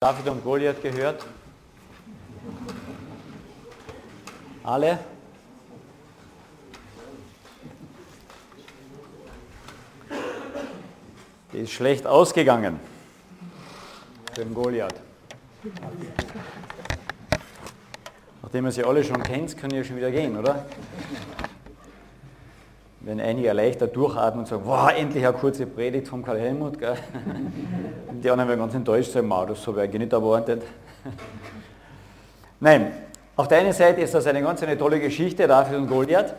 David und Goliath gehört? Alle? Die ist schlecht ausgegangen für den Goliath. Nachdem ihr sie alle schon kennt, können ihr schon wieder gehen, oder? Wenn einige erleichtert durchatmen und sagen, wow, endlich eine kurze Predigt vom Karl Helmut. Gell? Die anderen werden ganz enttäuscht sein, das habe ich nicht erwartet. Nein, auf der einen Seite ist das eine ganz eine tolle Geschichte, David und Goliath.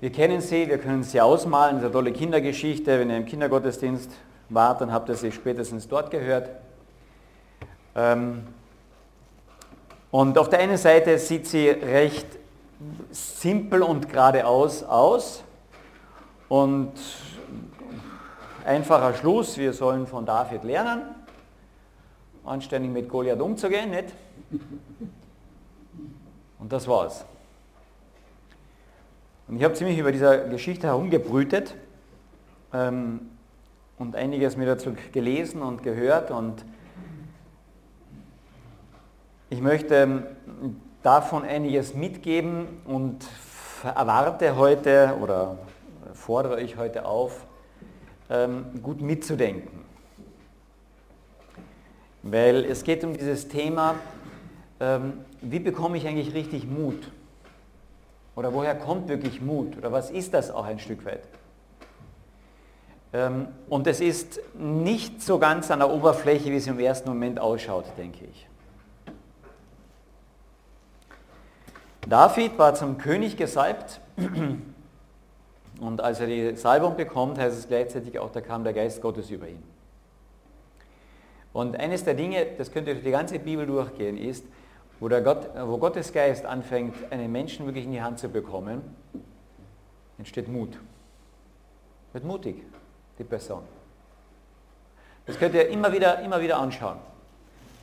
Wir kennen sie, wir können sie ausmalen, das ist eine tolle Kindergeschichte. Wenn ihr im Kindergottesdienst wart, dann habt ihr sie spätestens dort gehört. Ähm, und auf der einen Seite sieht sie recht simpel und geradeaus aus und einfacher Schluss, wir sollen von David lernen, anständig mit Goliath umzugehen, nicht? Und das war's. Und ich habe ziemlich über dieser Geschichte herumgebrütet ähm, und einiges mir dazu gelesen und gehört und ich möchte ähm, davon einiges mitgeben und erwarte heute oder fordere ich heute auf, ähm, gut mitzudenken. Weil es geht um dieses Thema, ähm, wie bekomme ich eigentlich richtig Mut? Oder woher kommt wirklich Mut? Oder was ist das auch ein Stück weit? Und es ist nicht so ganz an der Oberfläche, wie es im ersten Moment ausschaut, denke ich. David war zum König gesalbt und als er die Salbung bekommt, heißt es gleichzeitig auch, da kam der Geist Gottes über ihn. Und eines der Dinge, das könnt ihr durch die ganze Bibel durchgehen, ist, wo, der Gott, wo Gottes Geist anfängt, einen Menschen wirklich in die Hand zu bekommen, entsteht Mut. Wird mutig, die Person. Das könnt ihr immer wieder, immer wieder anschauen.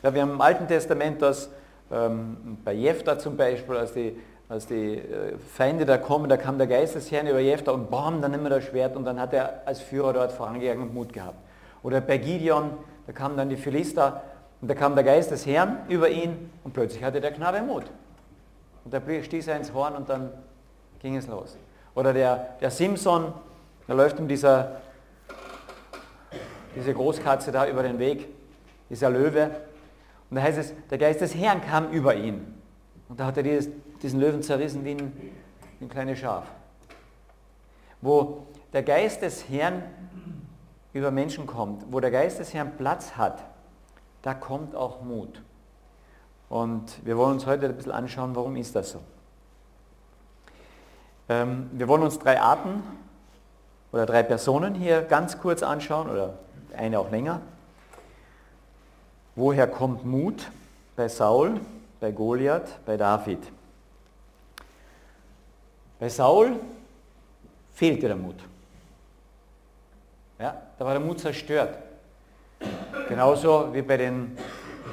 Ja, wir haben im Alten Testament das ähm, bei Jefta zum Beispiel, als die, als die äh, Feinde da kommen, da kam der Geist des Herrn über Jefta und bam, dann nimmt er das Schwert und dann hat er als Führer dort vorangegangen und Mut gehabt. Oder bei Gideon, da kamen dann die Philister und da kam der Geist des Herrn über ihn und plötzlich hatte der Knabe Mut. Und da stieß er ins Horn und dann ging es los. Oder der, der Simson, da läuft ihm dieser, diese Großkatze da über den Weg, dieser Löwe, und da heißt es, der Geist des Herrn kam über ihn. Und da hat er dieses, diesen Löwen zerrissen wie ein, wie ein kleines Schaf. Wo der Geist des Herrn über Menschen kommt, wo der Geist des Herrn Platz hat, da kommt auch Mut. Und wir wollen uns heute ein bisschen anschauen, warum ist das so. Ähm, wir wollen uns drei Arten oder drei Personen hier ganz kurz anschauen oder eine auch länger. Woher kommt Mut? Bei Saul, bei Goliath, bei David. Bei Saul fehlte der Mut. Ja, da war der Mut zerstört. Genauso wie bei den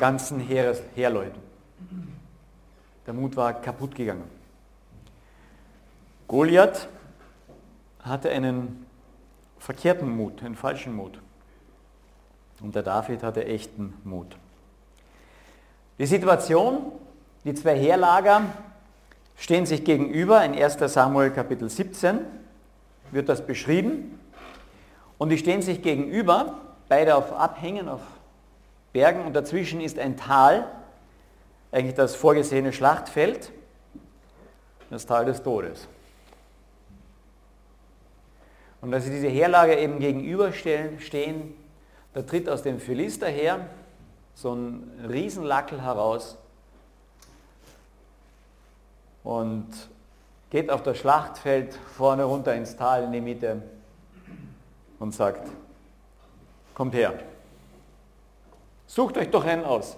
ganzen Heeres, Heerleuten. Der Mut war kaputt gegangen. Goliath hatte einen verkehrten Mut, einen falschen Mut. Und der David hatte echten Mut. Die Situation, die zwei Heerlager stehen sich gegenüber. In 1 Samuel Kapitel 17 wird das beschrieben. Und die stehen sich gegenüber, beide auf Abhängen, auf Bergen und dazwischen ist ein Tal, eigentlich das vorgesehene Schlachtfeld, das Tal des Todes. Und als sie diese Heerlager eben gegenüberstehen, stehen, da tritt aus dem Philister her so ein Riesenlackel heraus und geht auf das Schlachtfeld vorne runter ins Tal in die Mitte und sagt, kommt her, sucht euch doch einen aus.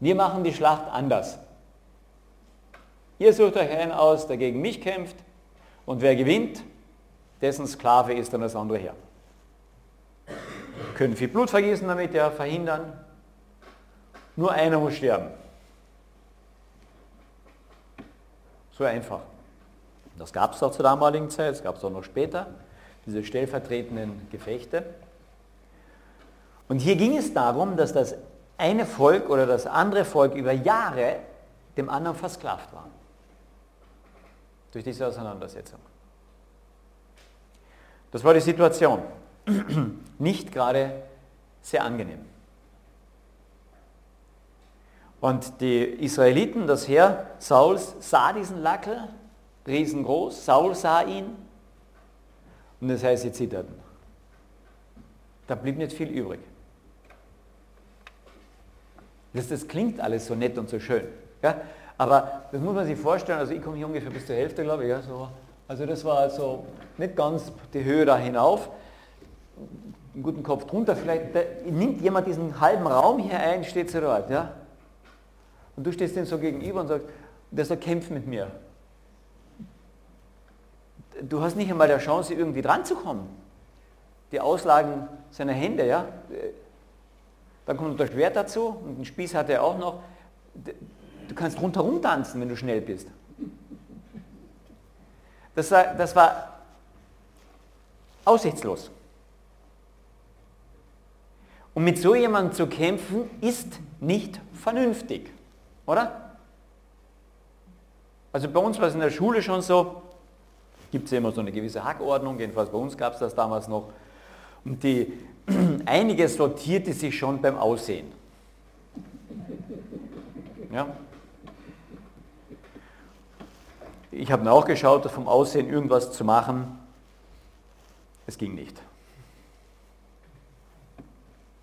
Wir machen die Schlacht anders. Ihr sucht euch einen aus, der gegen mich kämpft und wer gewinnt, dessen Sklave ist dann das andere Herr können viel Blut vergießen damit, ja, verhindern. Nur einer muss sterben. So einfach. Das gab es auch zur damaligen Zeit, es gab es auch noch später, diese stellvertretenden Gefechte. Und hier ging es darum, dass das eine Volk oder das andere Volk über Jahre dem anderen versklavt war. Durch diese Auseinandersetzung. Das war die Situation. Nicht gerade sehr angenehm. Und die Israeliten, das Heer Sauls, sah diesen Lackel, riesengroß. Saul sah ihn. Und das heißt, sie zitterten. Da blieb nicht viel übrig. Das, das klingt alles so nett und so schön. Ja? Aber das muss man sich vorstellen, also ich komme hier ungefähr bis zur Hälfte, glaube ich. Ja, so. Also das war also nicht ganz die Höhe da hinauf. Einen guten Kopf drunter, vielleicht nimmt jemand diesen halben Raum hier ein, steht so dort. Ja? Und du stehst dem so gegenüber und sagst, der soll kämpfen mit mir. Du hast nicht einmal die Chance, irgendwie dran zu kommen. Die Auslagen seiner Hände, ja. Dann kommt das Schwert dazu und den Spieß hat er auch noch. Du kannst rundherum tanzen, wenn du schnell bist. Das war, das war aussichtslos. Und mit so jemandem zu kämpfen, ist nicht vernünftig, oder? Also bei uns war es in der Schule schon so, gibt es immer so eine gewisse Hackordnung, jedenfalls bei uns gab es das damals noch. Und die, einiges sortierte sich schon beim Aussehen. Ja? Ich habe auch geschaut, vom Aussehen irgendwas zu machen. Es ging nicht.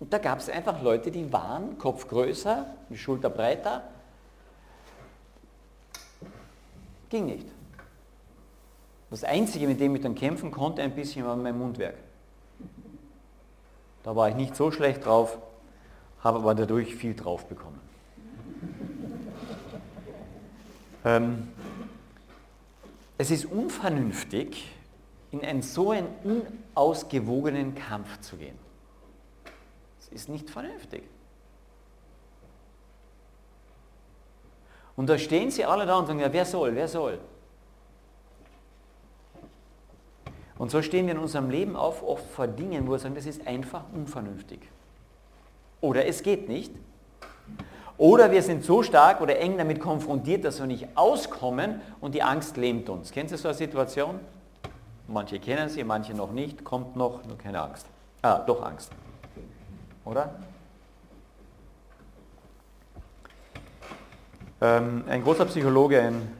Und da gab es einfach Leute, die waren Kopf größer, die Schulter breiter. Ging nicht. Das Einzige, mit dem ich dann kämpfen konnte, ein bisschen war mein Mundwerk. Da war ich nicht so schlecht drauf, habe aber dadurch viel drauf bekommen. ähm, es ist unvernünftig, in einen so einen unausgewogenen Kampf zu gehen. Es ist nicht vernünftig. Und da stehen sie alle da und sagen, ja, wer soll, wer soll? Und so stehen wir in unserem Leben auf oft vor Dingen, wo wir sagen, das ist einfach unvernünftig. Oder es geht nicht. Oder wir sind so stark oder eng damit konfrontiert, dass wir nicht auskommen und die Angst lähmt uns. Kennen Sie so eine Situation? Manche kennen sie, manche noch nicht. Kommt noch, nur keine Angst. Ah, doch Angst. Oder? Ein großer Psychologe, ein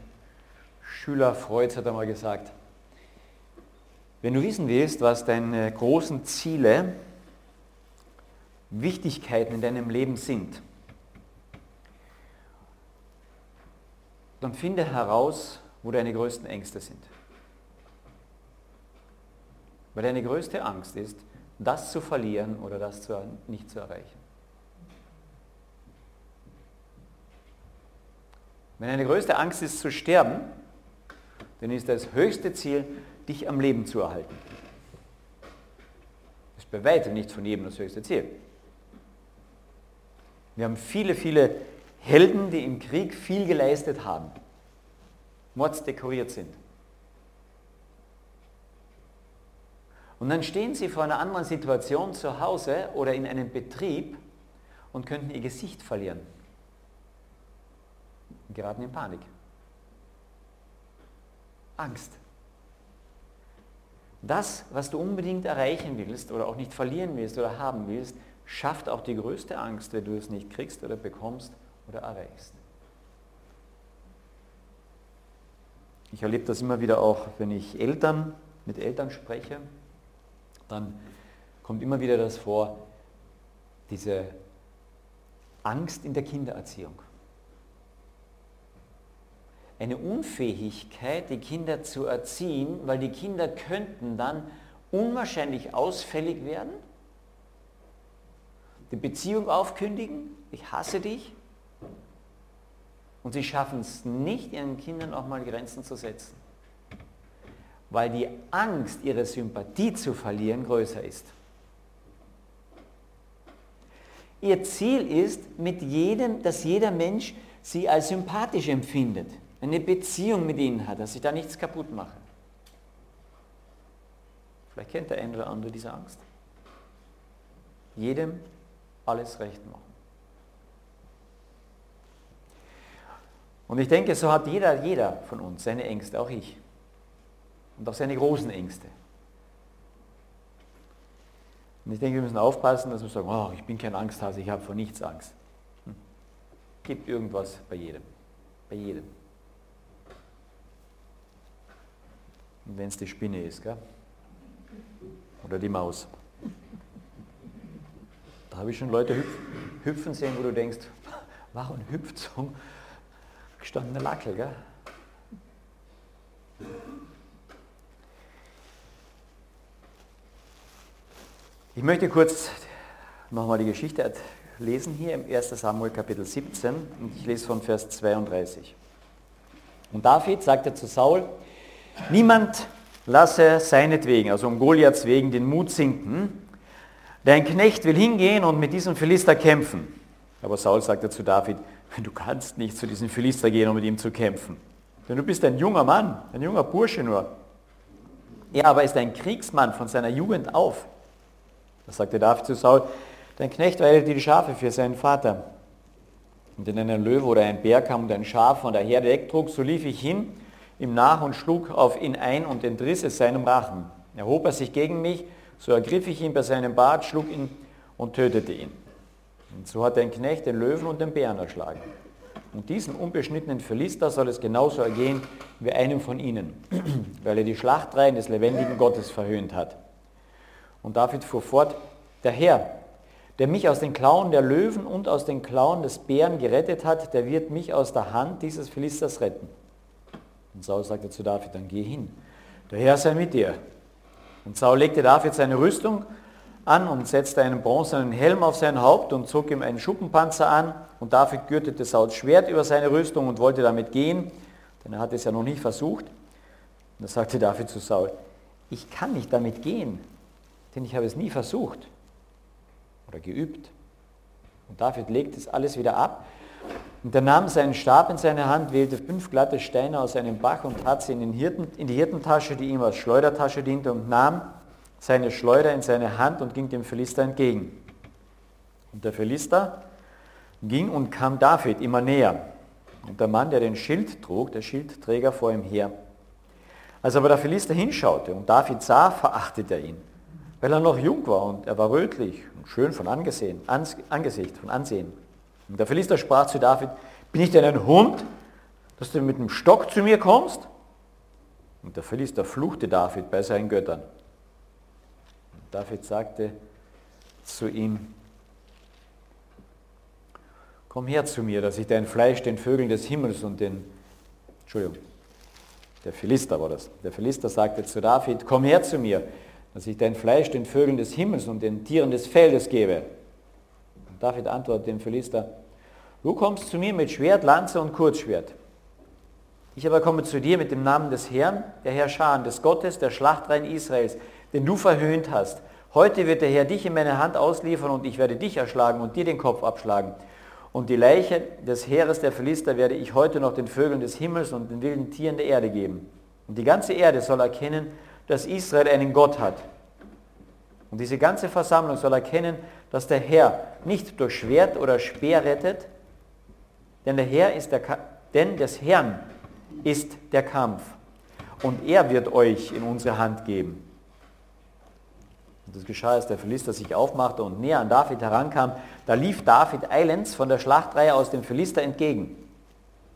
Schüler Freud hat einmal gesagt, wenn du wissen willst, was deine großen Ziele, Wichtigkeiten in deinem Leben sind, dann finde heraus, wo deine größten Ängste sind. Weil deine größte Angst ist, das zu verlieren oder das nicht zu erreichen. Wenn deine größte Angst ist zu sterben, dann ist das höchste Ziel, dich am Leben zu erhalten. Das ist bei weitem nicht von jedem das höchste Ziel. Wir haben viele, viele Helden, die im Krieg viel geleistet haben, mordsdekoriert sind. Und dann stehen sie vor einer anderen Situation zu Hause oder in einem Betrieb und könnten ihr Gesicht verlieren. Und geraten in Panik. Angst. Das, was du unbedingt erreichen willst oder auch nicht verlieren willst oder haben willst, schafft auch die größte Angst, wenn du es nicht kriegst oder bekommst oder erreichst. Ich erlebe das immer wieder auch, wenn ich Eltern mit Eltern spreche, dann kommt immer wieder das vor, diese Angst in der Kindererziehung eine Unfähigkeit, die Kinder zu erziehen, weil die Kinder könnten dann unwahrscheinlich ausfällig werden, die Beziehung aufkündigen, ich hasse dich, und sie schaffen es nicht, ihren Kindern auch mal Grenzen zu setzen, weil die Angst, ihre Sympathie zu verlieren, größer ist. Ihr Ziel ist, mit jedem, dass jeder Mensch sie als sympathisch empfindet eine Beziehung mit ihnen hat, dass ich da nichts kaputt mache. Vielleicht kennt der eine oder andere diese Angst. Jedem alles recht machen. Und ich denke, so hat jeder, jeder von uns seine Ängste, auch ich. Und auch seine großen Ängste. Und ich denke, wir müssen aufpassen, dass wir sagen, oh, ich bin kein Angsthase, ich habe vor nichts Angst. Hm. Gibt irgendwas bei jedem. Bei jedem. Wenn es die Spinne ist, gell? oder die Maus. Da habe ich schon Leute hüpfen sehen, wo du denkst, warum hüpft so ein gestandener Lackel? Gell? Ich möchte kurz nochmal die Geschichte lesen hier im 1. Samuel Kapitel 17 und ich lese von Vers 32. Und David sagte zu Saul, niemand lasse seinetwegen, also um Goliaths wegen, den Mut sinken. Dein Knecht will hingehen und mit diesem Philister kämpfen. Aber Saul sagte zu David, du kannst nicht zu diesem Philister gehen, um mit ihm zu kämpfen. Denn du bist ein junger Mann, ein junger Bursche nur. Er aber ist ein Kriegsmann von seiner Jugend auf. Da sagte David zu Saul, dein Knecht weidete die Schafe für seinen Vater. Und wenn ein Löwe oder ein Bär kam und ein Schaf von der Herde wegtrug, so lief ich hin, ihm nach und schlug auf ihn ein und entriss es seinem Rachen. Erhob er sich gegen mich, so ergriff ich ihn bei seinem Bart, schlug ihn und tötete ihn. Und so hat ein Knecht den Löwen und den Bären erschlagen. Und diesem unbeschnittenen Philister soll es genauso ergehen wie einem von ihnen, weil er die Schlachtreihen des lebendigen Gottes verhöhnt hat. Und David fuhr fort, der Herr, der mich aus den Klauen der Löwen und aus den Klauen des Bären gerettet hat, der wird mich aus der Hand dieses Philisters retten. Und Saul sagte zu David, dann geh hin, der Herr sei mit dir. Und Saul legte David seine Rüstung an und setzte einen bronzenen Helm auf sein Haupt und zog ihm einen Schuppenpanzer an. Und David gürtete Sauls Schwert über seine Rüstung und wollte damit gehen, denn er hatte es ja noch nicht versucht. Und da sagte David zu Saul, ich kann nicht damit gehen, denn ich habe es nie versucht oder geübt. Und David legt es alles wieder ab. Und er nahm seinen Stab in seine Hand, wählte fünf glatte Steine aus einem Bach und tat sie in, Hirten, in die Hirtentasche, die ihm als Schleudertasche diente, und nahm seine Schleuder in seine Hand und ging dem Philister entgegen. Und der Philister ging und kam David immer näher. Und der Mann, der den Schild trug, der Schildträger vor ihm her. Als aber der Philister hinschaute und David sah, verachtete er ihn weil er noch jung war und er war rötlich und schön von Angesehen, Angesicht, von Ansehen. Und der Philister sprach zu David, bin ich denn ein Hund, dass du mit dem Stock zu mir kommst? Und der Philister fluchte David bei seinen Göttern. Und David sagte zu ihm, komm her zu mir, dass ich dein Fleisch den Vögeln des Himmels und den, Entschuldigung, der Philister war das. Der Philister sagte zu David, komm her zu mir, dass ich dein Fleisch den Vögeln des Himmels und den Tieren des Feldes gebe. David antwortet dem Philister, du kommst zu mir mit Schwert, Lanze und Kurzschwert. Ich aber komme zu dir mit dem Namen des Herrn, der Herrscher, des Gottes, der Schlachtreihen Israels, den du verhöhnt hast. Heute wird der Herr dich in meine Hand ausliefern und ich werde dich erschlagen und dir den Kopf abschlagen. Und die Leiche des Heeres der Philister werde ich heute noch den Vögeln des Himmels und den wilden Tieren der Erde geben. Und die ganze Erde soll erkennen, dass Israel einen Gott hat. Und diese ganze Versammlung soll erkennen, dass der Herr nicht durch Schwert oder Speer rettet, denn, der Herr ist der, denn des Herrn ist der Kampf. Und er wird euch in unsere Hand geben. Und das geschah, als der Philister sich aufmachte und näher an David herankam. Da lief David eilends von der Schlachtreihe aus dem Philister entgegen.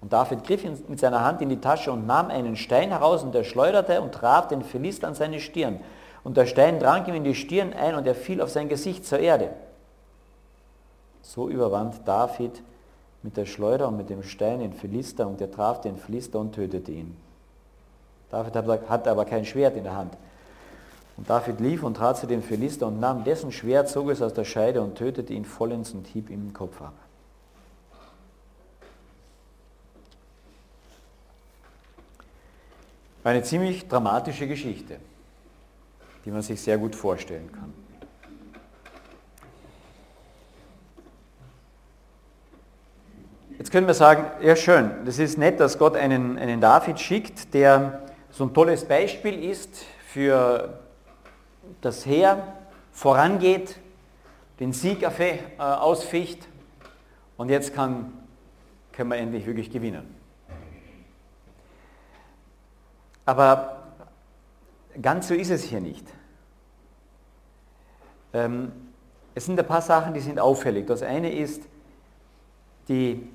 Und David griff mit seiner Hand in die Tasche und nahm einen Stein heraus und er schleuderte und traf den Philister an seine Stirn. Und der Stein drang ihm in die Stirn ein und er fiel auf sein Gesicht zur Erde. So überwand David mit der Schleuder und mit dem Stein den Philister und er traf den Philister und tötete ihn. David hatte aber kein Schwert in der Hand. Und David lief und trat zu dem Philister und nahm dessen Schwert, zog es aus der Scheide und tötete ihn vollends und hieb ihm den Kopf ab. Eine ziemlich dramatische Geschichte, die man sich sehr gut vorstellen kann. Jetzt können wir sagen, ja schön, das ist nett, dass Gott einen, einen David schickt, der so ein tolles Beispiel ist für das Heer, vorangeht, den Sieg äh, ausficht und jetzt kann, können wir endlich wirklich gewinnen. Aber ganz so ist es hier nicht. Ähm, es sind ein paar Sachen, die sind auffällig. Das eine ist die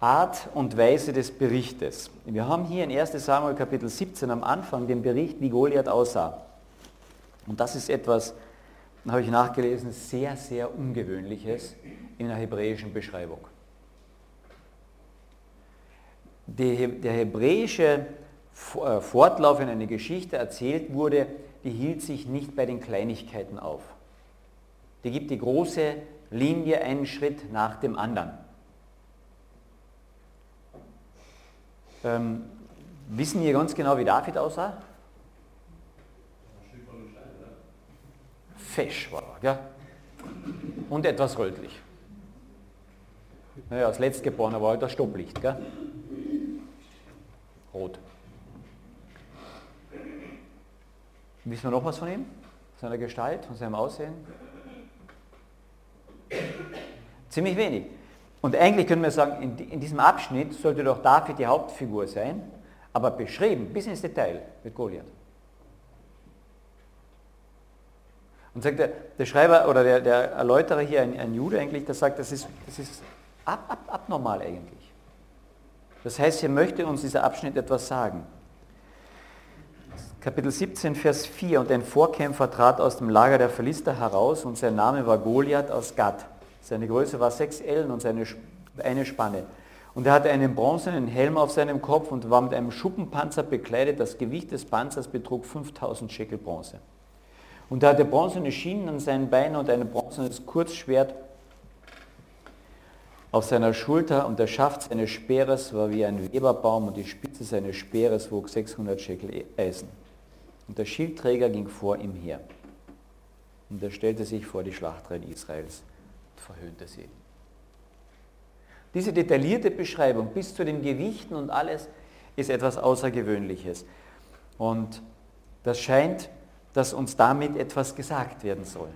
Art und Weise des Berichtes. Wir haben hier in 1 Samuel Kapitel 17 am Anfang den Bericht, wie Goliath aussah. Und das ist etwas, habe ich nachgelesen, sehr, sehr Ungewöhnliches in der hebräischen Beschreibung. Der hebräische äh, Fortlauf in einer Geschichte erzählt wurde, die hielt sich nicht bei den Kleinigkeiten auf. Die gibt die große Linie einen Schritt nach dem anderen. Ähm, wissen wir ganz genau, wie David aussah? Fesch war er, gell? Und etwas rötlich. Naja, als Letztgeborener war halt das Stopplicht, gell? Rot. Wissen wir noch was von ihm? Seiner Gestalt, von seinem Aussehen? Ziemlich wenig. Und eigentlich können wir sagen, in, in diesem Abschnitt sollte doch David die Hauptfigur sein, aber beschrieben bis ins Detail mit Goliath. Und sagt der, der Schreiber oder der, der Erläuterer hier, ein, ein, Jude eigentlich, der sagt, das ist, das ist ab, ab, abnormal eigentlich. Das heißt, hier möchte uns dieser Abschnitt etwas sagen. Kapitel 17, Vers 4. Und ein Vorkämpfer trat aus dem Lager der Philister heraus und sein Name war Goliath aus Gad. Seine Größe war sechs Ellen und seine, eine Spanne. Und er hatte einen bronzenen Helm auf seinem Kopf und war mit einem Schuppenpanzer bekleidet. Das Gewicht des Panzers betrug 5000 Schekel Bronze. Und er hatte bronzene Schienen an seinen Beinen und ein bronzenes Kurzschwert auf seiner Schulter und der Schaft seines Speeres war wie ein Weberbaum und die Spitze seines Speeres wog 600 Schekel Eisen. Und der Schildträger ging vor ihm her. Und er stellte sich vor die Schlachtreihen Israels und verhöhnte sie. Diese detaillierte Beschreibung bis zu den Gewichten und alles ist etwas Außergewöhnliches. Und das scheint, dass uns damit etwas gesagt werden soll.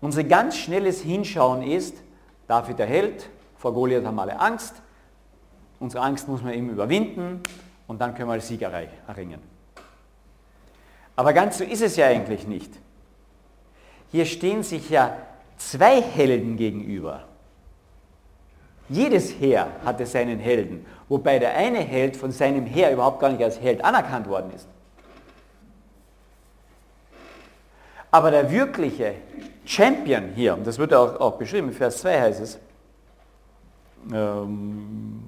Unser ganz schnelles Hinschauen ist, David der Held, vor Goliath haben alle Angst, unsere Angst muss man eben überwinden und dann können wir Siegerei erringen. Aber ganz so ist es ja eigentlich nicht. Hier stehen sich ja zwei Helden gegenüber. Jedes Heer hatte seinen Helden, wobei der eine Held von seinem Heer überhaupt gar nicht als Held anerkannt worden ist. Aber der wirkliche Champion hier, und das wird auch, auch beschrieben, in Vers 2 heißt es, ähm,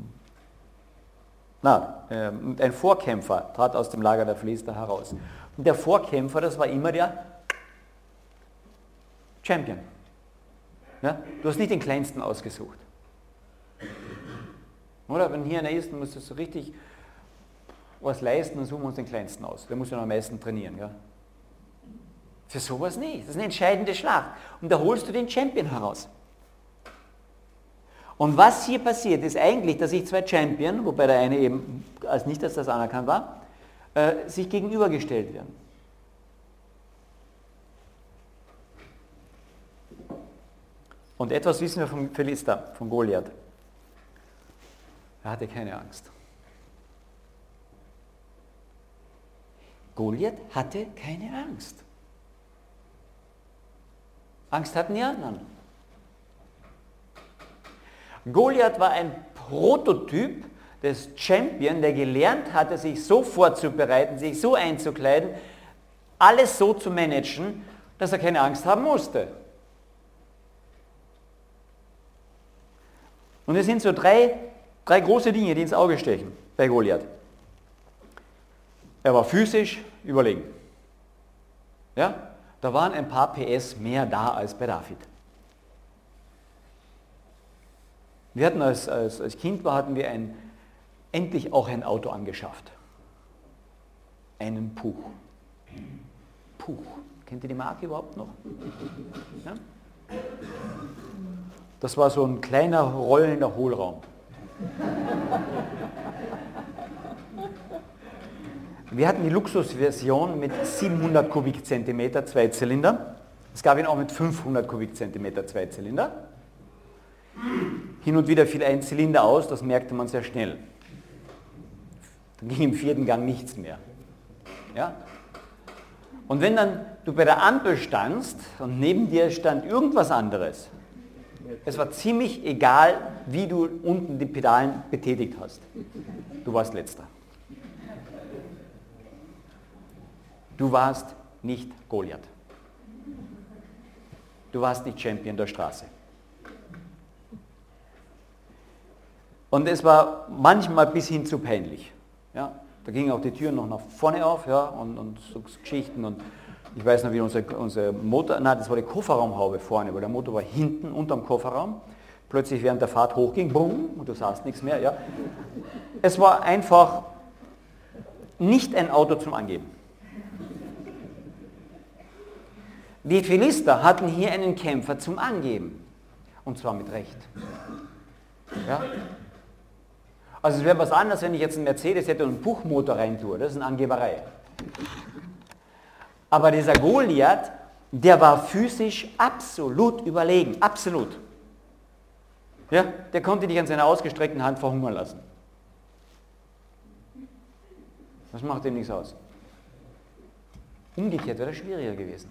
na, ähm, ein Vorkämpfer trat aus dem Lager der Philister heraus. Und der Vorkämpfer, das war immer der Champion. Ja? Du hast nicht den Kleinsten ausgesucht. Oder wenn hier einer ist, dann musst du so richtig was leisten, dann suchen wir uns den Kleinsten aus. Der muss ja noch am meisten trainieren. Ja? Für sowas nicht. Das ist eine entscheidende Schlacht. Und da holst du den Champion heraus. Und was hier passiert, ist eigentlich, dass sich zwei Champion, wobei der eine eben als nicht als das anerkannt war, äh, sich gegenübergestellt werden. Und etwas wissen wir von Philister, von Goliath. Er hatte keine Angst. Goliath hatte keine Angst. Angst hatten die anderen. Goliath war ein Prototyp des Champion, der gelernt hatte, sich so vorzubereiten, sich so einzukleiden, alles so zu managen, dass er keine Angst haben musste. Und es sind so drei, drei große Dinge, die ins Auge stechen bei Goliath. Er war physisch überlegen. Ja? Da waren ein paar PS mehr da als bei David. Wir hatten als, als, als Kind hatten wir ein, endlich auch ein Auto angeschafft. Einen Puch. Puch. Kennt ihr die Marke überhaupt noch? Ja? Das war so ein kleiner rollender Hohlraum. Wir hatten die Luxusversion mit 700 Kubikzentimeter Zweizylinder. Es gab ihn auch mit 500 Kubikzentimeter Zweizylinder. Hin und wieder fiel ein Zylinder aus, das merkte man sehr schnell. Dann ging im vierten Gang nichts mehr. Ja? Und wenn dann du bei der Ampel standst und neben dir stand irgendwas anderes, es war ziemlich egal, wie du unten die Pedalen betätigt hast. Du warst letzter. Du warst nicht Goliath. Du warst nicht Champion der Straße. Und es war manchmal bis hin zu peinlich. Ja, da gingen auch die Türen noch nach vorne auf ja, und, und so Geschichten. Und ich weiß noch, wie unser, unser Motor, nein, das war die Kofferraumhaube vorne, weil der Motor war hinten unterm Kofferraum. Plötzlich während der Fahrt hochging, bumm, und du sahst nichts mehr. Ja. Es war einfach nicht ein Auto zum Angeben. Die Philister hatten hier einen Kämpfer zum Angeben. Und zwar mit Recht. Ja? Also es wäre was anderes, wenn ich jetzt einen Mercedes hätte und einen Buchmotor rein tue. Das ist eine Angeberei. Aber dieser Goliath, der war physisch absolut überlegen. Absolut. Ja, der konnte dich an seiner ausgestreckten Hand verhungern lassen. Das macht ihm nichts aus. Umgekehrt wäre das schwieriger gewesen.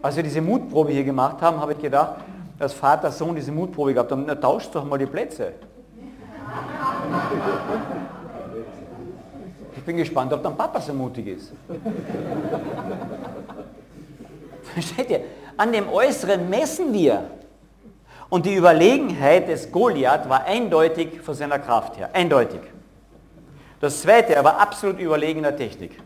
Als wir diese Mutprobe hier gemacht haben, habe ich gedacht, dass Vater, Sohn diese Mutprobe gehabt haben, na tauscht doch mal die Plätze. Ich bin gespannt, ob dann Papa so mutig ist. Versteht ihr? An dem Äußeren messen wir. Und die Überlegenheit des Goliath war eindeutig von seiner Kraft her. Eindeutig. Das zweite, er war absolut überlegener Technik.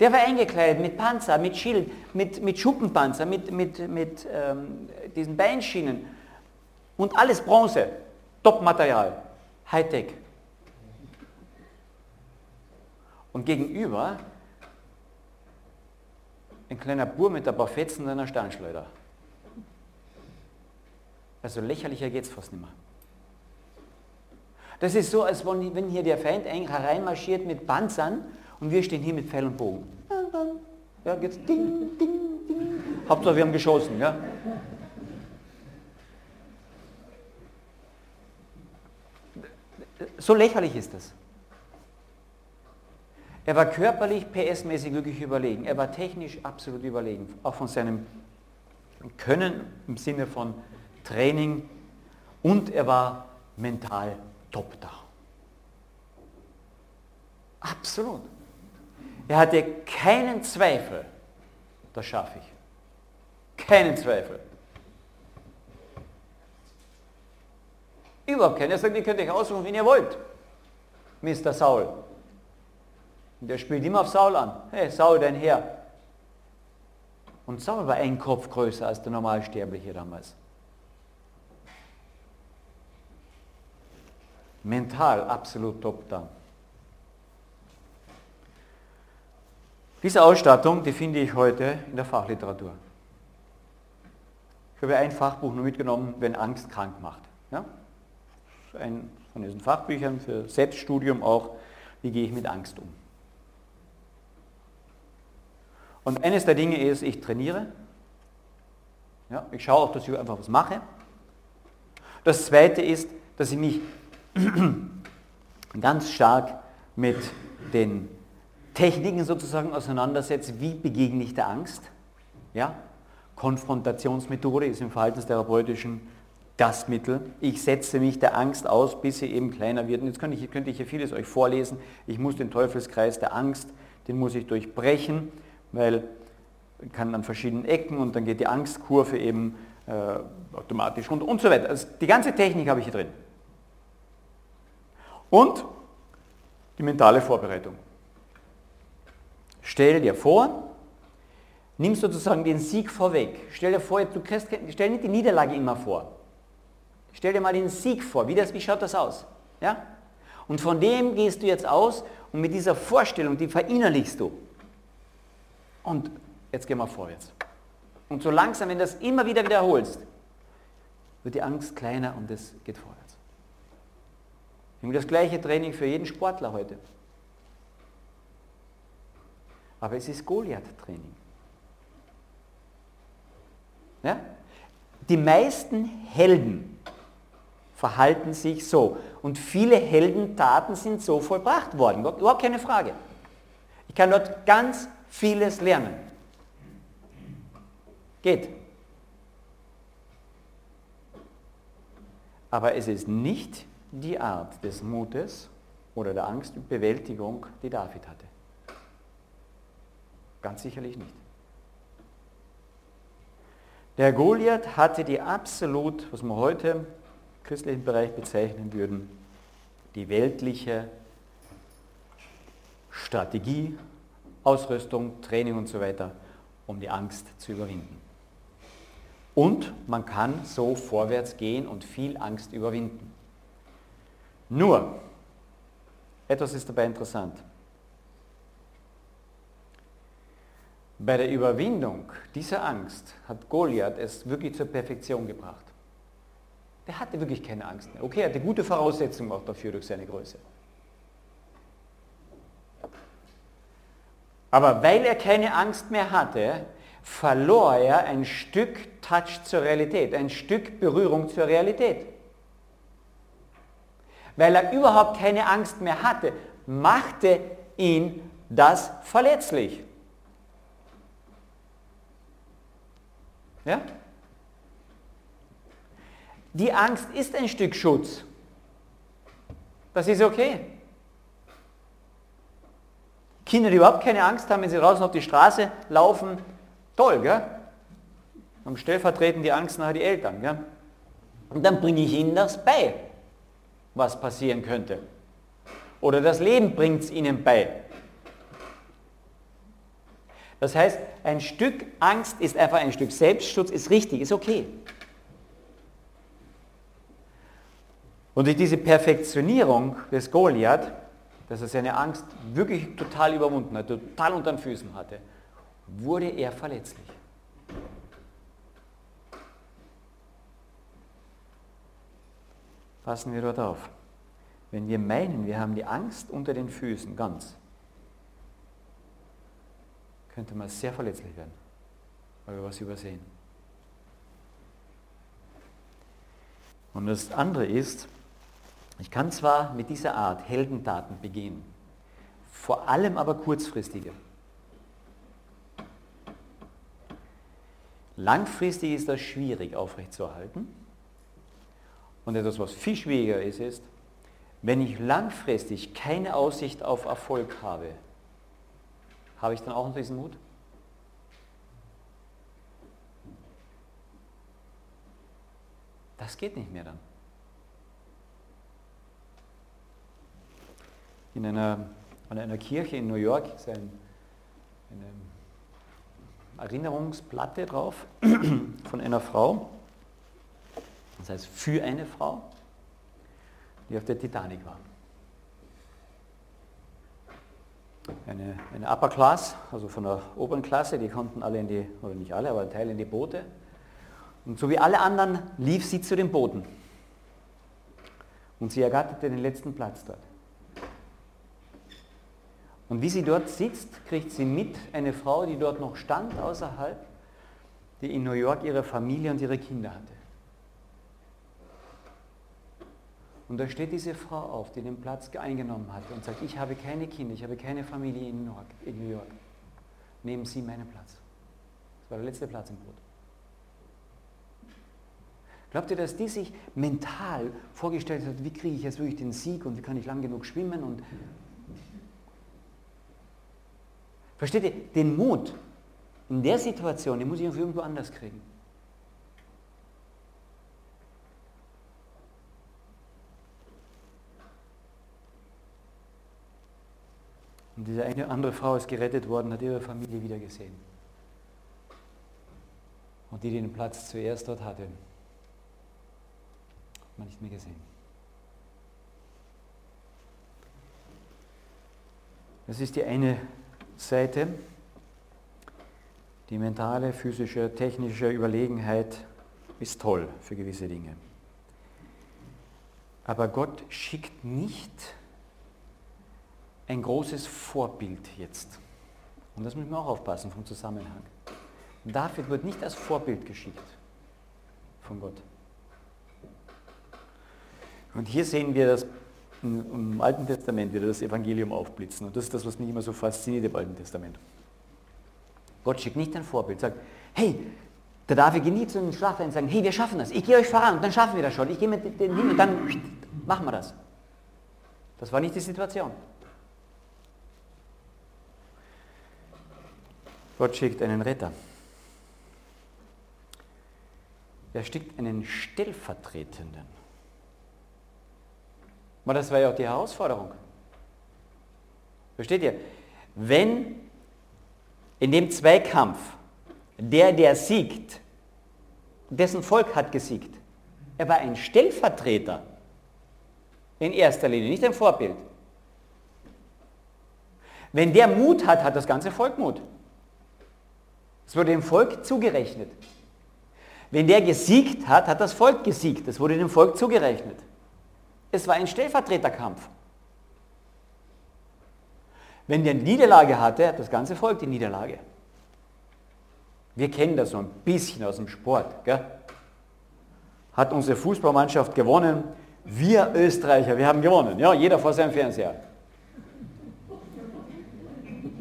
Der war eingekleidet mit Panzer, mit Schild, mit, mit Schuppenpanzer, mit, mit, mit ähm, diesen Beinschienen und alles Bronze, Top-Material, Hightech. Und gegenüber ein kleiner Bur mit ein paar Fetzen und einer Sternschleuder. Also lächerlicher geht es fast nicht mehr. Das ist so, als wenn hier der Feind hereinmarschiert mit Panzern und wir stehen hier mit Pfeil und Bogen. Ja, geht's ding, ding, ding. Hauptsache wir haben geschossen. Ja? So lächerlich ist das. Er war körperlich PS-mäßig wirklich überlegen. Er war technisch absolut überlegen. Auch von seinem Können im Sinne von Training. Und er war mental top da. Absolut. Er hatte keinen Zweifel, das schaffe ich. Keinen Zweifel. Überhaupt keinen. Er sagt, ihr könnt euch aussuchen, wen ihr wollt. Mr. Saul. Und der spielt immer auf Saul an. Hey, Saul, dein Herr. Und Saul war ein Kopf größer als der Normalsterbliche damals. Mental absolut top down. Diese Ausstattung, die finde ich heute in der Fachliteratur. Ich habe ein Fachbuch nur mitgenommen, wenn Angst krank macht. Ja? Ein von diesen Fachbüchern für Selbststudium auch, wie gehe ich mit Angst um. Und eines der Dinge ist, ich trainiere. Ja, ich schaue auch, dass ich einfach was mache. Das zweite ist, dass ich mich ganz stark mit den Techniken sozusagen auseinandersetzt, wie begegne ich der Angst. Ja? Konfrontationsmethode ist im Verhaltenstherapeutischen das Mittel. Ich setze mich der Angst aus, bis sie eben kleiner wird. Und jetzt könnte ich, könnte ich hier vieles euch vorlesen. Ich muss den Teufelskreis der Angst, den muss ich durchbrechen, weil kann an verschiedenen Ecken und dann geht die Angstkurve eben äh, automatisch runter und so weiter. Also die ganze Technik habe ich hier drin. Und die mentale Vorbereitung. Stell dir vor, nimm sozusagen den Sieg vorweg. Stell dir vor, du kriegst, stell nicht die Niederlage immer vor. Stell dir mal den Sieg vor. Wie, das, wie schaut das aus? Ja? Und von dem gehst du jetzt aus und mit dieser Vorstellung, die verinnerlichst du. Und jetzt gehen wir vorwärts. Und so langsam, wenn du das immer wieder wiederholst, wird die Angst kleiner und es geht vorwärts. Das gleiche Training für jeden Sportler heute. Aber es ist Goliath-Training. Ja? Die meisten Helden verhalten sich so. Und viele Heldentaten sind so vollbracht worden. Überhaupt keine Frage. Ich kann dort ganz vieles lernen. Geht. Aber es ist nicht die Art des Mutes oder der Angstbewältigung, die David hatte. Ganz sicherlich nicht. Der Goliath hatte die absolut, was wir heute christlichen Bereich bezeichnen würden, die weltliche Strategie, Ausrüstung, Training und so weiter, um die Angst zu überwinden. Und man kann so vorwärts gehen und viel Angst überwinden. Nur, etwas ist dabei interessant. Bei der Überwindung dieser Angst hat Goliath es wirklich zur Perfektion gebracht. Der hatte wirklich keine Angst mehr. Okay, er hatte gute Voraussetzungen auch dafür durch seine Größe. Aber weil er keine Angst mehr hatte, verlor er ein Stück Touch zur Realität, ein Stück Berührung zur Realität. Weil er überhaupt keine Angst mehr hatte, machte ihn das verletzlich. Ja? Die Angst ist ein Stück Schutz. Das ist okay. Kinder, die überhaupt keine Angst haben, wenn sie draußen auf die Straße laufen, toll, gell? Am stellvertretend die Angst nachher die Eltern, gell? Und dann bringe ich ihnen das bei, was passieren könnte. Oder das Leben bringt es ihnen bei. Das heißt, ein Stück Angst ist einfach ein Stück Selbstschutz, ist richtig, ist okay. Und durch diese Perfektionierung des Goliath, dass er seine Angst wirklich total überwunden hat, total unter den Füßen hatte, wurde er verletzlich. Passen wir dort auf. Wenn wir meinen, wir haben die Angst unter den Füßen ganz, könnte man sehr verletzlich werden, weil wir was übersehen. Und das andere ist, ich kann zwar mit dieser Art Heldentaten begehen, vor allem aber kurzfristige. Langfristig ist das schwierig aufrechtzuerhalten. Und etwas, was viel schwieriger ist, ist, wenn ich langfristig keine Aussicht auf Erfolg habe, habe ich dann auch noch diesen Mut? Das geht nicht mehr dann. In einer, an einer Kirche in New York ist ein, eine Erinnerungsplatte drauf von einer Frau, das heißt für eine Frau, die auf der Titanic war. eine, eine Upper Class, also von der oberen Klasse, die konnten alle in die, oder nicht alle, aber ein Teil in die Boote. Und so wie alle anderen lief sie zu den Booten. Und sie ergatterte den letzten Platz dort. Und wie sie dort sitzt, kriegt sie mit eine Frau, die dort noch stand außerhalb, die in New York ihre Familie und ihre Kinder hatte. Und da steht diese Frau auf, die den Platz eingenommen hat und sagt, ich habe keine Kinder, ich habe keine Familie in New York. Nehmen Sie meinen Platz. Das war der letzte Platz im Boot. Glaubt ihr, dass die sich mental vorgestellt hat, wie kriege ich jetzt wirklich den Sieg und wie kann ich lang genug schwimmen? Und Versteht ihr, den Mut in der Situation, den muss ich irgendwo anders kriegen. Und diese eine andere Frau ist gerettet worden, hat ihre Familie wieder gesehen. Und die, die den Platz zuerst dort hatte, hat man nicht mehr gesehen. Das ist die eine Seite, die mentale, physische, technische Überlegenheit ist toll für gewisse Dinge. Aber Gott schickt nicht ein großes Vorbild jetzt. Und das müssen wir auch aufpassen vom Zusammenhang. David wird nicht als Vorbild geschickt von Gott. Und hier sehen wir das im Alten Testament wieder das Evangelium aufblitzen. Und das ist das, was mich immer so fasziniert im Alten Testament. Gott schickt nicht ein Vorbild, sagt, hey, der David geht nie zu den Schlachtern und sagen, hey, wir schaffen das, ich gehe euch voran und dann schaffen wir das schon, ich gehe mit den hin und dann machen wir das. Das war nicht die Situation. Gott schickt einen Retter. Er schickt einen Stellvertretenden. Aber das war ja auch die Herausforderung. Versteht ihr? Wenn in dem Zweikampf der, der siegt, dessen Volk hat gesiegt, er war ein Stellvertreter in erster Linie, nicht ein Vorbild. Wenn der Mut hat, hat das ganze Volk Mut. Es wurde dem Volk zugerechnet. Wenn der gesiegt hat, hat das Volk gesiegt. Das wurde dem Volk zugerechnet. Es war ein Stellvertreterkampf. Wenn der Niederlage hatte, hat das ganze Volk die Niederlage. Wir kennen das so ein bisschen aus dem Sport. Gell? Hat unsere Fußballmannschaft gewonnen? Wir Österreicher, wir haben gewonnen. Ja, jeder vor seinem Fernseher.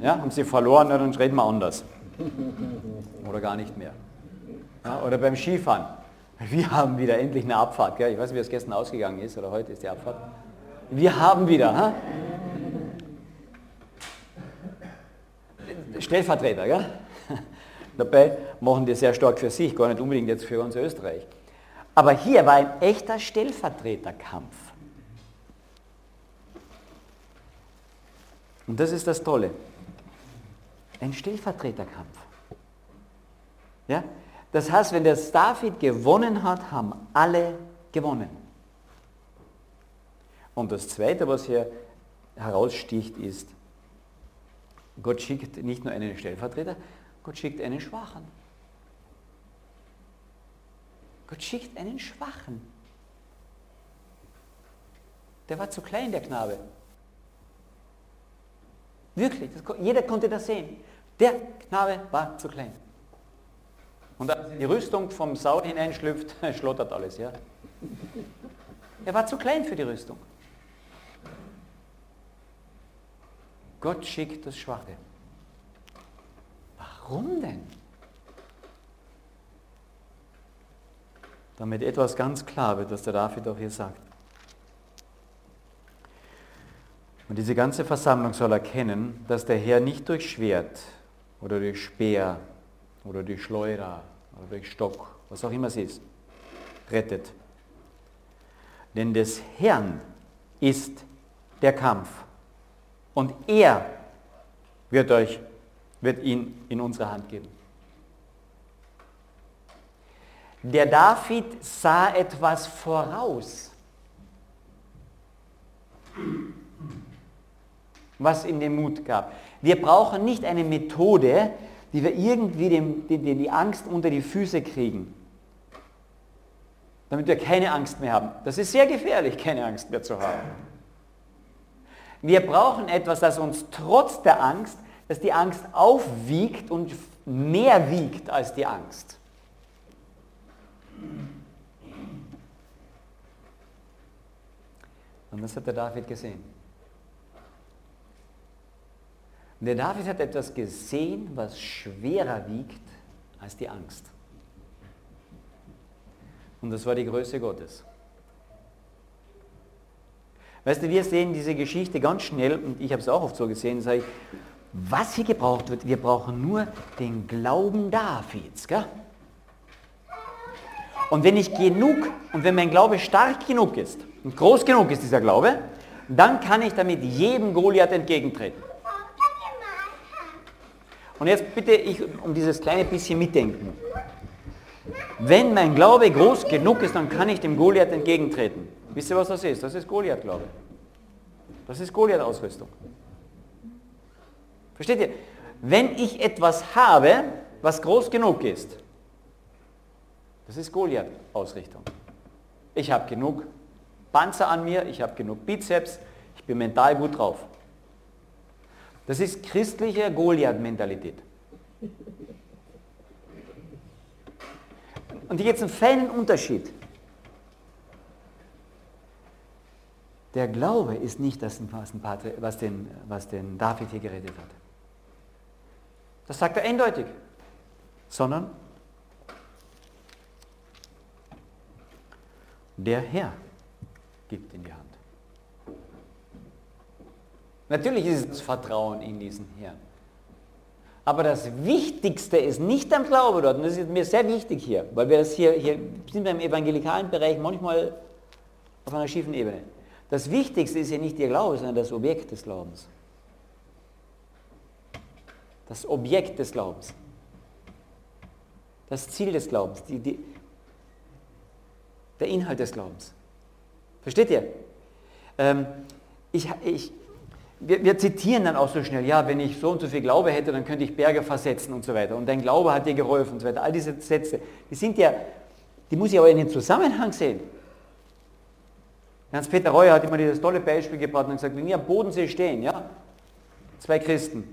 Ja, haben sie verloren, dann reden wir anders. Oder gar nicht mehr. Ja, oder beim Skifahren. Wir haben wieder endlich eine Abfahrt. Gell? Ich weiß nicht, wie es gestern ausgegangen ist oder heute ist die Abfahrt. Wir haben wieder. Ha? Stellvertreter. Gell? Dabei machen die sehr stark für sich, gar nicht unbedingt jetzt für uns Österreich. Aber hier war ein echter Stellvertreterkampf. Und das ist das Tolle. Ein Stellvertreterkampf. Ja? Das heißt, wenn der David gewonnen hat, haben alle gewonnen. Und das Zweite, was hier heraussticht, ist, Gott schickt nicht nur einen Stellvertreter, Gott schickt einen Schwachen. Gott schickt einen Schwachen. Der war zu klein, der Knabe. Wirklich, das, jeder konnte das sehen. Der Knabe war zu klein. Und als die Rüstung vom Saul hineinschlüpft, schlottert alles, ja. Er war zu klein für die Rüstung. Gott schickt das Schwache. Warum denn? Damit etwas ganz klar wird, was der David auch hier sagt. Und diese ganze Versammlung soll erkennen, dass der Herr nicht durch Schwert oder durch Speer oder durch Schleuder oder durch Stock, was auch immer es ist, rettet. Denn des Herrn ist der Kampf und er wird euch, wird ihn in unsere Hand geben. Der David sah etwas voraus, was ihm den Mut gab. Wir brauchen nicht eine Methode, die wir irgendwie dem, dem, dem die Angst unter die Füße kriegen, damit wir keine Angst mehr haben. Das ist sehr gefährlich, keine Angst mehr zu haben. Wir brauchen etwas, das uns trotz der Angst, dass die Angst aufwiegt und mehr wiegt als die Angst. Und das hat der David gesehen. Und der David hat etwas gesehen, was schwerer wiegt als die Angst. Und das war die Größe Gottes. Weißt du, wir sehen diese Geschichte ganz schnell, und ich habe es auch oft so gesehen, sage ich, was hier gebraucht wird, wir brauchen nur den Glauben Davids. Gell? Und wenn ich genug, und wenn mein Glaube stark genug ist, und groß genug ist dieser Glaube, dann kann ich damit jedem Goliath entgegentreten. Und jetzt bitte ich um dieses kleine bisschen mitdenken. Wenn mein Glaube groß genug ist, dann kann ich dem Goliath entgegentreten. Wisst ihr, was das ist? Das ist Goliath-Glaube. Das ist Goliath-Ausrüstung. Versteht ihr? Wenn ich etwas habe, was groß genug ist, das ist Goliath-Ausrichtung. Ich habe genug Panzer an mir, ich habe genug Bizeps, ich bin mental gut drauf. Das ist christliche Goliath-Mentalität. Und hier gibt es einen feinen Unterschied. Der Glaube ist nicht das, was den, was den David hier geredet hat. Das sagt er eindeutig. Sondern der Herr gibt in die Hand. Natürlich ist es das Vertrauen in diesen Herrn. Aber das Wichtigste ist nicht am Glaube dort, und das ist mir sehr wichtig hier, weil wir das hier, hier sind wir im evangelikalen Bereich manchmal auf einer schiefen Ebene. Das Wichtigste ist ja nicht ihr Glaube, sondern das Objekt des Glaubens. Das Objekt des Glaubens. Das Ziel des Glaubens. Die, die, der Inhalt des Glaubens. Versteht ihr? Ähm, ich, ich, wir, wir, zitieren dann auch so schnell, ja, wenn ich so und so viel Glaube hätte, dann könnte ich Berge versetzen und so weiter. Und dein Glaube hat dir geholfen und so weiter. All diese Sätze, die sind ja, die muss ich aber in den Zusammenhang sehen. Hans-Peter Reuer hat immer dieses tolle Beispiel gebracht und gesagt, wenn wir am Bodensee stehen, ja, zwei Christen,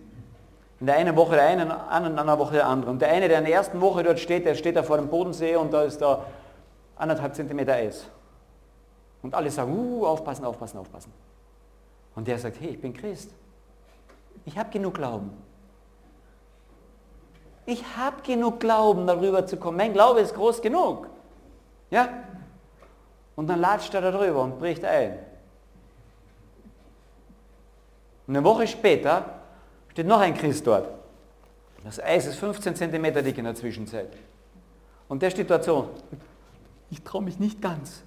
in der einen Woche der eine, in der anderen Woche der andere. Und der eine, der in der ersten Woche dort steht, der steht da vor dem Bodensee und da ist da anderthalb Zentimeter Eis. Und alle sagen, uh, aufpassen, aufpassen, aufpassen. Und der sagt, hey, ich bin Christ. Ich habe genug Glauben. Ich habe genug Glauben, darüber zu kommen. Mein Glaube ist groß genug. Ja? Und dann latscht er darüber und bricht ein. Und eine Woche später steht noch ein Christ dort. Das Eis ist 15 cm dick in der Zwischenzeit. Und der steht dort so. Ich traue mich nicht ganz.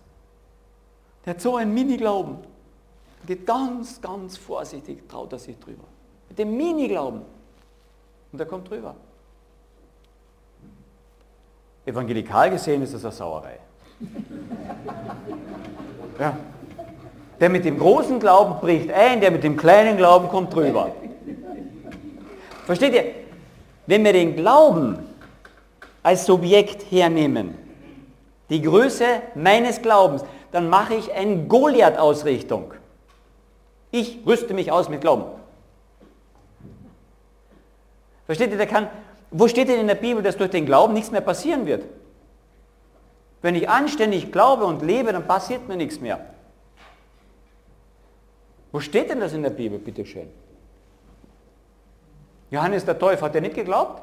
Der hat so einen Mini-Glauben geht ganz, ganz vorsichtig, traut er sich drüber. Mit dem Mini-Glauben. Und er kommt drüber. Evangelikal gesehen ist das eine Sauerei. Ja. Der mit dem großen Glauben bricht ein, der mit dem kleinen Glauben kommt drüber. Versteht ihr? Wenn wir den Glauben als Subjekt hernehmen, die Größe meines Glaubens, dann mache ich eine Goliath-Ausrichtung. Ich rüste mich aus mit Glauben. Versteht ihr, der kann, wo steht denn in der Bibel, dass durch den Glauben nichts mehr passieren wird? Wenn ich anständig glaube und lebe, dann passiert mir nichts mehr. Wo steht denn das in der Bibel, bitteschön? Johannes der Täufer, hat er nicht geglaubt?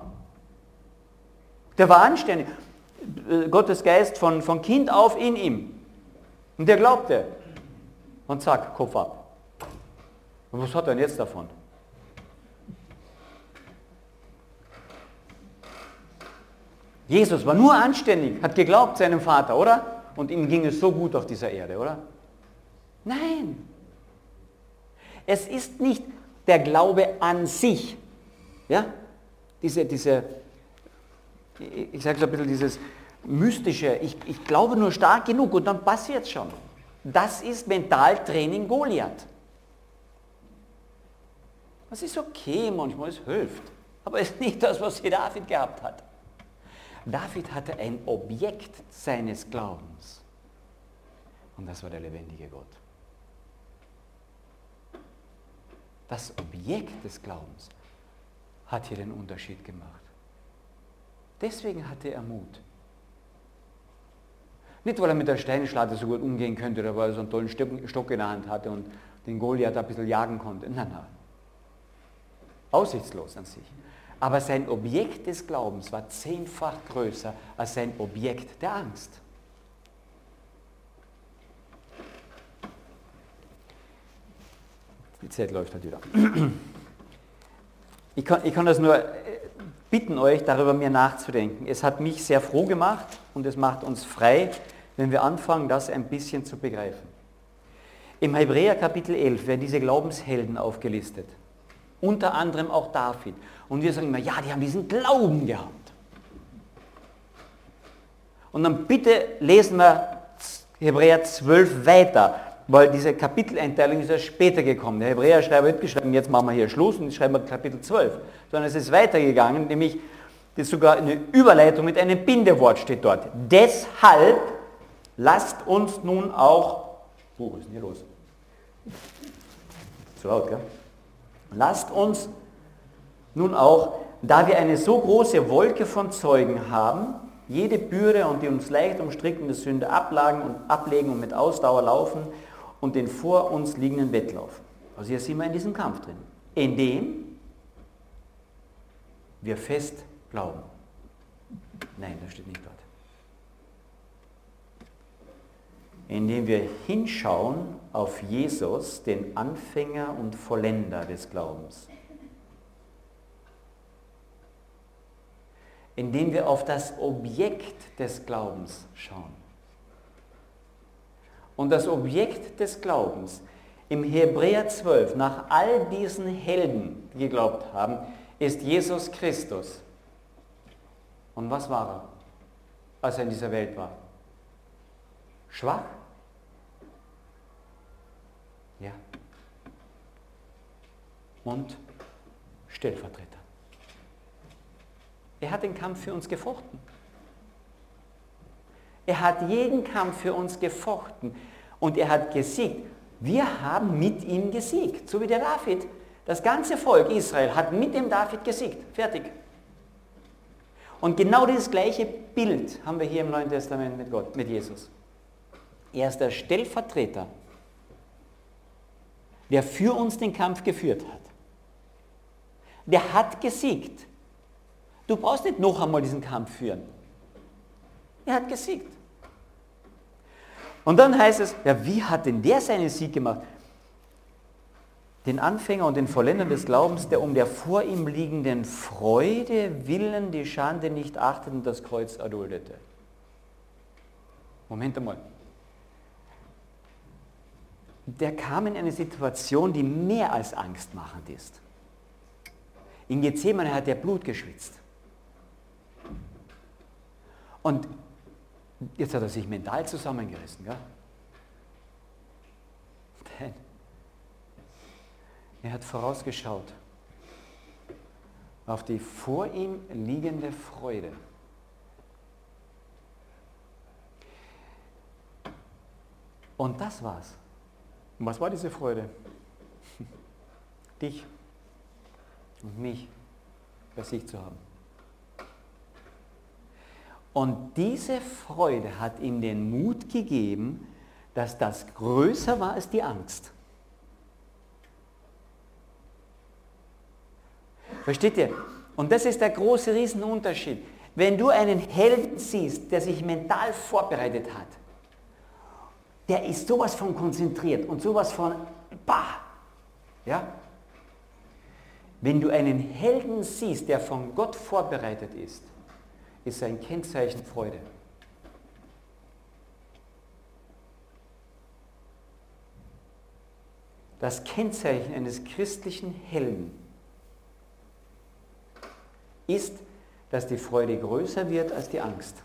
Der war anständig. Gottes Geist von, von Kind auf in ihm. Und der glaubte. Und zack, Kopf ab. Und was hat er denn jetzt davon? Jesus war nur anständig, hat geglaubt seinem Vater, oder? Und ihm ging es so gut auf dieser Erde, oder? Nein. Es ist nicht der Glaube an sich. Ja? Diese, diese ich sage so ein bisschen dieses mystische, ich, ich glaube nur stark genug und dann passiert es schon. Das ist Mentaltraining Goliath. Das ist okay manchmal, es hilft. Aber es ist nicht das, was hier David gehabt hat. David hatte ein Objekt seines Glaubens. Und das war der lebendige Gott. Das Objekt des Glaubens hat hier den Unterschied gemacht. Deswegen hatte er Mut. Nicht, weil er mit der Steinschlade so gut umgehen könnte oder weil er so einen tollen Stock in der Hand hatte und den Goliath ein bisschen jagen konnte. Nein, nein aussichtslos an sich. Aber sein Objekt des Glaubens war zehnfach größer als sein Objekt der Angst. Die Zeit läuft halt wieder. Ich kann, ich kann das nur äh, bitten euch, darüber mir nachzudenken. Es hat mich sehr froh gemacht und es macht uns frei, wenn wir anfangen, das ein bisschen zu begreifen. Im Hebräer Kapitel 11 werden diese Glaubenshelden aufgelistet. Unter anderem auch David. Und wir sagen immer, ja, die haben diesen Glauben gehabt. Und dann bitte lesen wir Hebräer 12 weiter, weil diese Kapiteleinteilung ist ja später gekommen. Der Hebräer-Schreiber hat geschrieben, jetzt machen wir hier Schluss und schreiben wir Kapitel 12. Sondern es ist weitergegangen, nämlich das ist sogar eine Überleitung mit einem Bindewort steht dort. Deshalb lasst uns nun auch, oh, was ist denn hier los? Zu laut, gell? Lasst uns nun auch, da wir eine so große Wolke von Zeugen haben, jede Bürde und die uns leicht umstrickende Sünde ablagen und ablegen und mit Ausdauer laufen und den vor uns liegenden Wettlauf. Also hier sind wir in diesem Kampf drin, in dem wir fest glauben. Nein, das steht nicht dort. Indem wir hinschauen auf Jesus, den Anfänger und Vollender des Glaubens. Indem wir auf das Objekt des Glaubens schauen. Und das Objekt des Glaubens im Hebräer 12, nach all diesen Helden, die geglaubt haben, ist Jesus Christus. Und was war er, als er in dieser Welt war? Schwach? Ja. Und Stellvertreter. Er hat den Kampf für uns gefochten. Er hat jeden Kampf für uns gefochten und er hat gesiegt. Wir haben mit ihm gesiegt, so wie der David. Das ganze Volk Israel hat mit dem David gesiegt. Fertig. Und genau dieses gleiche Bild haben wir hier im Neuen Testament mit Gott, mit Jesus. Er ist der Stellvertreter, der für uns den Kampf geführt hat. Der hat gesiegt. Du brauchst nicht noch einmal diesen Kampf führen. Er hat gesiegt. Und dann heißt es, ja, wie hat denn der seinen Sieg gemacht? Den Anfänger und den Vollender des Glaubens, der um der vor ihm liegenden Freude willen die Schande nicht achtete und das Kreuz erduldete. Moment einmal. Der kam in eine Situation, die mehr als angstmachend ist. In Gethsemane hat er Blut geschwitzt. Und Jetzt hat er sich mental zusammengerissen. Gell? Denn er hat vorausgeschaut auf die vor ihm liegende Freude. Und das war's. Und was war diese Freude? Dich und mich bei sich zu haben. Und diese Freude hat ihm den Mut gegeben, dass das größer war als die Angst. Versteht ihr? Und das ist der große Riesenunterschied. Wenn du einen Helden siehst, der sich mental vorbereitet hat, der ist sowas von konzentriert und sowas von, bah, ja? Wenn du einen Helden siehst, der von Gott vorbereitet ist, ist ein Kennzeichen Freude. Das Kennzeichen eines christlichen Helden ist, dass die Freude größer wird als die Angst.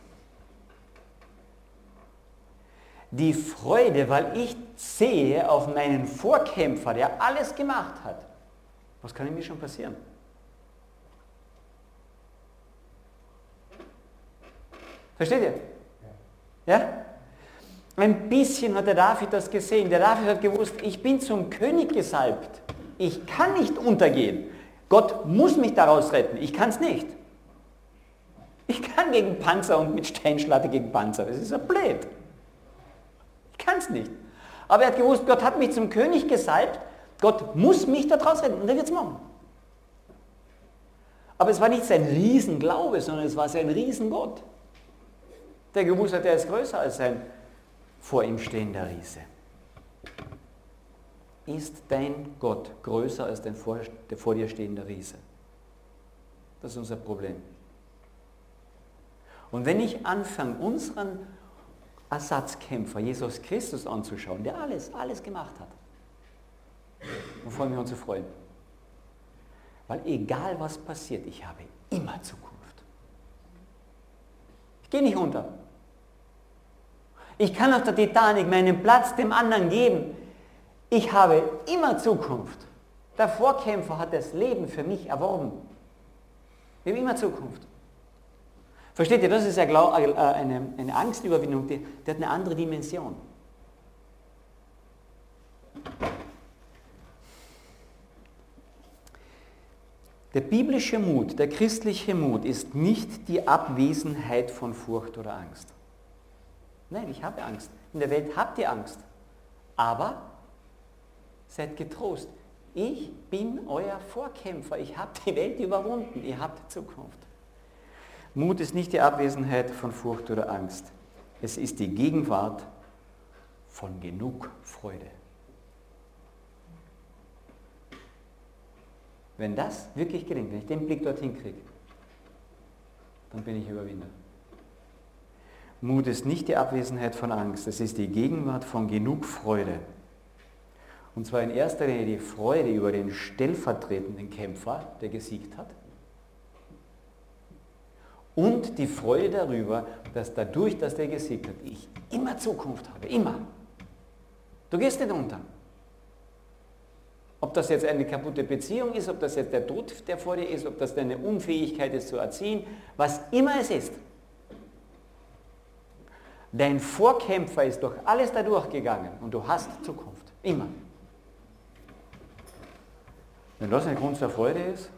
Die Freude, weil ich sehe auf meinen Vorkämpfer, der alles gemacht hat. Was kann mir schon passieren? Versteht ihr? Ja? Ein bisschen hat der David das gesehen. Der David hat gewusst, ich bin zum König gesalbt. Ich kann nicht untergehen. Gott muss mich daraus retten. Ich kann es nicht. Ich kann gegen Panzer und mit Steinschlatte gegen Panzer. Das ist ja blöd. Ich kann es nicht. Aber er hat gewusst, Gott hat mich zum König gesalbt. Gott muss mich daraus retten. Und er wird es machen. Aber es war nicht sein Riesenglaube, sondern es war sein Riesengott der gewusst hat, er ist größer als sein vor ihm stehender Riese. Ist dein Gott größer als dein vor, der vor dir stehende Riese? Das ist unser Problem. Und wenn ich anfange, unseren Ersatzkämpfer, Jesus Christus, anzuschauen, der alles, alles gemacht hat, freuen wir uns zu freuen. Weil egal was passiert, ich habe immer Zukunft. Ich gehe nicht unter. Ich kann auf der Titanic meinen Platz dem anderen geben. Ich habe immer Zukunft. Der Vorkämpfer hat das Leben für mich erworben. Wir haben immer Zukunft. Versteht ihr, das ist äh, eine, eine Angstüberwindung, die, die hat eine andere Dimension. Der biblische Mut, der christliche Mut ist nicht die Abwesenheit von Furcht oder Angst. Nein, ich habe Angst. In der Welt habt ihr Angst. Aber seid getrost. Ich bin euer Vorkämpfer. Ich habe die Welt überwunden. Ihr habt Zukunft. Mut ist nicht die Abwesenheit von Furcht oder Angst. Es ist die Gegenwart von genug Freude. Wenn das wirklich gelingt, wenn ich den Blick dorthin kriege, dann bin ich Überwinder. Mut ist nicht die Abwesenheit von Angst, es ist die Gegenwart von genug Freude. Und zwar in erster Linie die Freude über den stellvertretenden Kämpfer, der gesiegt hat. Und die Freude darüber, dass dadurch, dass der gesiegt hat, ich immer Zukunft habe, immer. Du gehst nicht unter. Ob das jetzt eine kaputte Beziehung ist, ob das jetzt der Tod, der vor dir ist, ob das deine Unfähigkeit ist zu erziehen, was immer es ist. Dein Vorkämpfer ist durch alles dadurch gegangen und du hast Zukunft. Immer. Wenn das ein Grund zur Freude ist.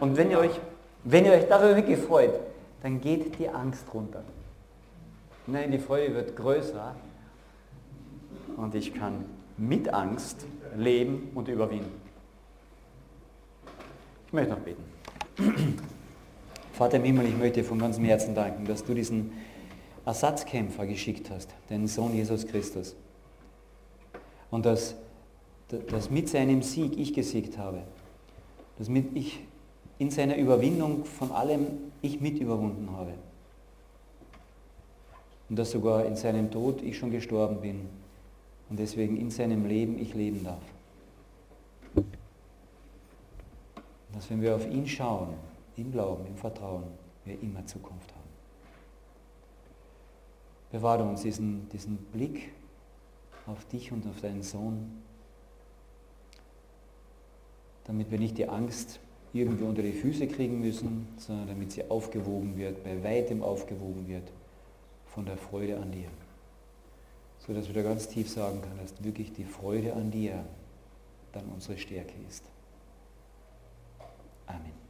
Und wenn ihr euch, wenn ihr euch darüber wirklich freut, dann geht die Angst runter. Nein, die Freude wird größer und ich kann mit Angst leben und überwinden. Ich möchte noch beten. Vater im Himmel, ich möchte dir von ganzem Herzen danken, dass du diesen Ersatzkämpfer geschickt hast, den Sohn Jesus Christus. Und dass, dass mit seinem Sieg ich gesiegt habe. Dass mit ich in seiner Überwindung von allem ich mit überwunden habe und dass sogar in seinem Tod ich schon gestorben bin und deswegen in seinem Leben ich leben darf. Dass wenn wir auf ihn schauen, im Glauben, im Vertrauen, wir immer Zukunft haben. Bewahre uns diesen, diesen Blick auf dich und auf deinen Sohn, damit wir nicht die Angst irgendwie unter die Füße kriegen müssen, sondern damit sie aufgewogen wird, bei weitem aufgewogen wird von der Freude an dir. So dass wir da ganz tief sagen können, dass wirklich die Freude an dir dann unsere Stärke ist. Amen.